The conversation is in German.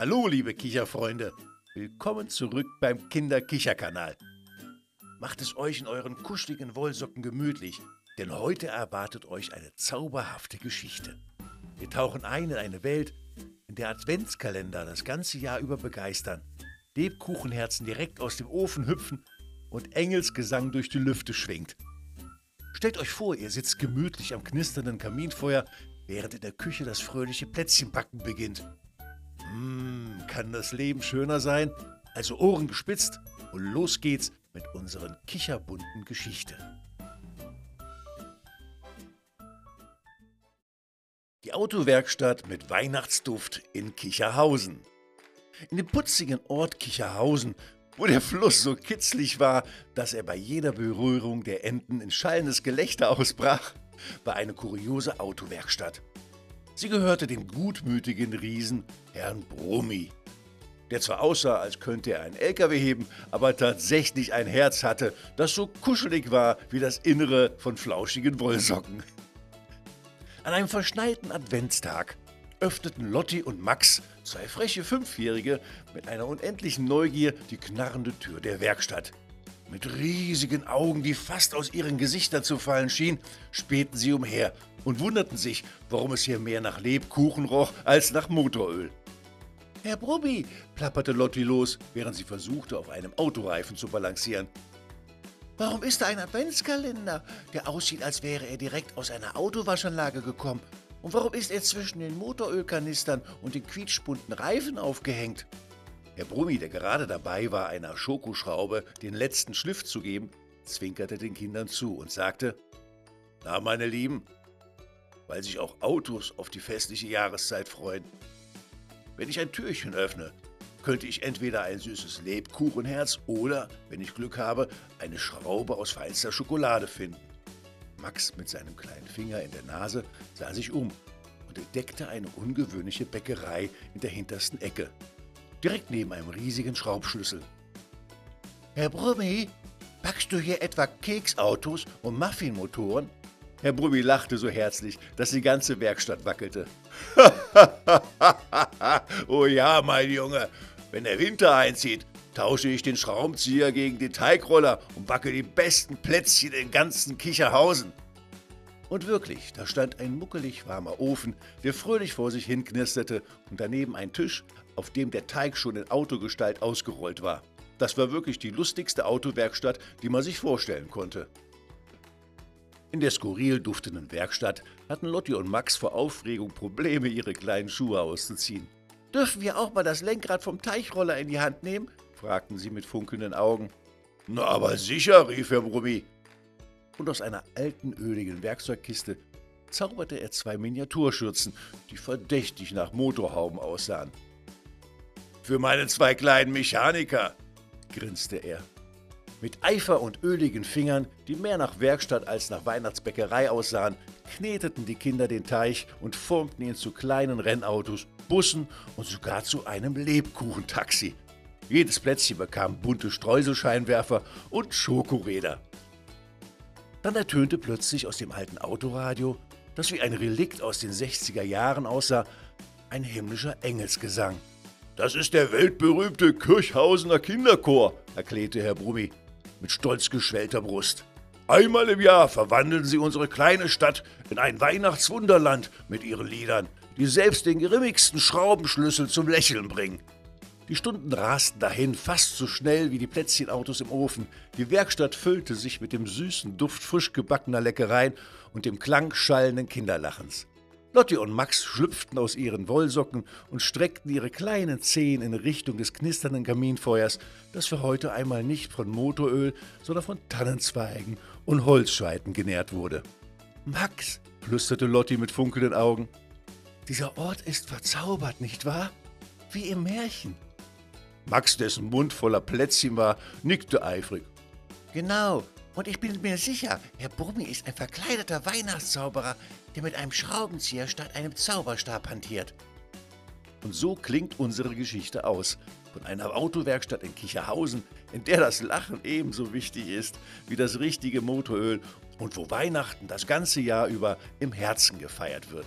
Hallo, liebe Kicherfreunde. Willkommen zurück beim Kinderkicherkanal. Macht es euch in euren kuscheligen Wollsocken gemütlich, denn heute erwartet euch eine zauberhafte Geschichte. Wir tauchen ein in eine Welt, in der Adventskalender das ganze Jahr über begeistern, Lebkuchenherzen direkt aus dem Ofen hüpfen und Engelsgesang durch die Lüfte schwingt. Stellt euch vor, ihr sitzt gemütlich am knisternden Kaminfeuer, während in der Küche das fröhliche Plätzchenbacken beginnt. Mmh, kann das Leben schöner sein? Also Ohren gespitzt und los geht's mit unseren kicherbunten Geschichte. Die Autowerkstatt mit Weihnachtsduft in Kicherhausen. In dem putzigen Ort Kicherhausen, wo der Fluss so kitzlig war, dass er bei jeder Berührung der Enten in schallendes Gelächter ausbrach, war eine kuriose Autowerkstatt. Sie gehörte dem gutmütigen Riesen Herrn Brummi, der zwar aussah, als könnte er einen LKW heben, aber tatsächlich ein Herz hatte, das so kuschelig war wie das Innere von flauschigen Wollsocken. An einem verschneiten Adventstag öffneten Lotti und Max, zwei freche Fünfjährige, mit einer unendlichen Neugier die knarrende Tür der Werkstatt. Mit riesigen Augen, die fast aus ihren Gesichtern zu fallen schienen, spähten sie umher und wunderten sich, warum es hier mehr nach Lebkuchen roch als nach Motoröl. Herr Brummi, plapperte Lotti los, während sie versuchte, auf einem Autoreifen zu balancieren. Warum ist da ein Adventskalender, der aussieht, als wäre er direkt aus einer Autowaschanlage gekommen? Und warum ist er zwischen den Motorölkanistern und den quietschbunten Reifen aufgehängt? Herr Brummi, der gerade dabei war, einer Schokoschraube den letzten Schliff zu geben, zwinkerte den Kindern zu und sagte, Na, meine Lieben, weil sich auch Autos auf die festliche Jahreszeit freuen. Wenn ich ein Türchen öffne, könnte ich entweder ein süßes Lebkuchenherz oder, wenn ich Glück habe, eine Schraube aus feinster Schokolade finden. Max mit seinem kleinen Finger in der Nase sah sich um und entdeckte eine ungewöhnliche Bäckerei in der hintersten Ecke, direkt neben einem riesigen Schraubschlüssel. Herr Brummi, backst du hier etwa Keksautos und Muffinmotoren? Herr Brummi lachte so herzlich, dass die ganze Werkstatt wackelte. oh ja, mein Junge, wenn der Winter einzieht, tausche ich den Schraubenzieher gegen den Teigroller und backe die besten Plätzchen in ganzen Kicherhausen. Und wirklich, da stand ein muckelig warmer Ofen, der fröhlich vor sich hin knisterte und daneben ein Tisch, auf dem der Teig schon in Autogestalt ausgerollt war. Das war wirklich die lustigste Autowerkstatt, die man sich vorstellen konnte. In der skurril duftenden Werkstatt hatten Lotti und Max vor Aufregung Probleme, ihre kleinen Schuhe auszuziehen. Dürfen wir auch mal das Lenkrad vom Teichroller in die Hand nehmen? fragten sie mit funkelnden Augen. Na, aber sicher, rief Herr Brummi. Und aus einer alten, öligen Werkzeugkiste zauberte er zwei Miniaturschürzen, die verdächtig nach Motorhauben aussahen. Für meine zwei kleinen Mechaniker, grinste er. Mit Eifer und öligen Fingern, die mehr nach Werkstatt als nach Weihnachtsbäckerei aussahen, kneteten die Kinder den Teich und formten ihn zu kleinen Rennautos, Bussen und sogar zu einem Lebkuchentaxi. Jedes Plätzchen bekam bunte Streuselscheinwerfer und Schokoräder. Dann ertönte plötzlich aus dem alten Autoradio, das wie ein Relikt aus den 60er Jahren aussah, ein himmlischer Engelsgesang. Das ist der weltberühmte Kirchhausener Kinderchor, erklärte Herr Brummi mit stolz geschwellter Brust. Einmal im Jahr verwandeln sie unsere kleine Stadt in ein Weihnachtswunderland mit ihren Liedern, die selbst den grimmigsten Schraubenschlüssel zum Lächeln bringen. Die Stunden rasten dahin, fast so schnell wie die Plätzchenautos im Ofen. Die Werkstatt füllte sich mit dem süßen Duft frisch gebackener Leckereien und dem Klang schallenden Kinderlachens. Lotti und Max schlüpften aus ihren Wollsocken und streckten ihre kleinen Zehen in Richtung des knisternden Kaminfeuers, das für heute einmal nicht von Motoröl, sondern von Tannenzweigen und Holzscheiten genährt wurde. Max, flüsterte Lotti mit funkelnden Augen, dieser Ort ist verzaubert, nicht wahr? Wie im Märchen. Max, dessen Mund voller Plätzchen war, nickte eifrig. Genau, und ich bin mir sicher, Herr Brummi ist ein verkleideter Weihnachtszauberer, der mit einem Schraubenzieher statt einem Zauberstab hantiert. Und so klingt unsere Geschichte aus. Von einer Autowerkstatt in Kicherhausen, in der das Lachen ebenso wichtig ist wie das richtige Motoröl und wo Weihnachten das ganze Jahr über im Herzen gefeiert wird.